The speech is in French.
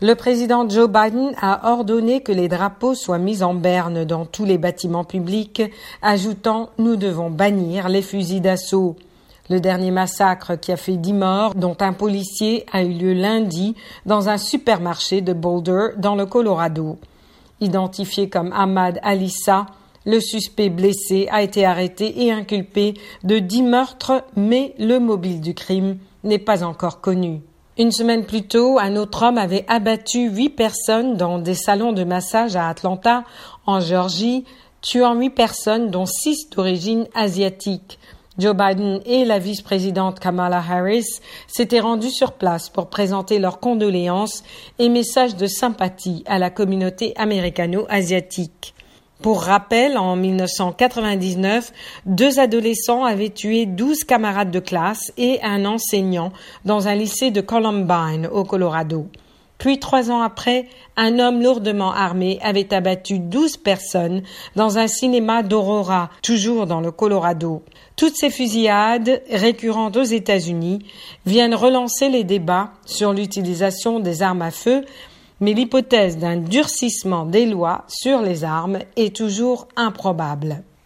Le président Joe Biden a ordonné que les drapeaux soient mis en berne dans tous les bâtiments publics, ajoutant Nous devons bannir les fusils d'assaut. Le dernier massacre qui a fait dix morts, dont un policier, a eu lieu lundi dans un supermarché de Boulder, dans le Colorado. Identifié comme Ahmad Alissa, le suspect blessé a été arrêté et inculpé de dix meurtres, mais le mobile du crime n'est pas encore connu. Une semaine plus tôt, un autre homme avait abattu huit personnes dans des salons de massage à Atlanta, en Géorgie, tuant huit personnes, dont six d'origine asiatique. Joe Biden et la vice-présidente Kamala Harris s'étaient rendus sur place pour présenter leurs condoléances et messages de sympathie à la communauté américano-asiatique. Pour rappel, en 1999, deux adolescents avaient tué douze camarades de classe et un enseignant dans un lycée de Columbine, au Colorado. Puis, trois ans après, un homme lourdement armé avait abattu douze personnes dans un cinéma d'Aurora, toujours dans le Colorado. Toutes ces fusillades, récurrentes aux États-Unis, viennent relancer les débats sur l'utilisation des armes à feu, mais l'hypothèse d'un durcissement des lois sur les armes est toujours improbable.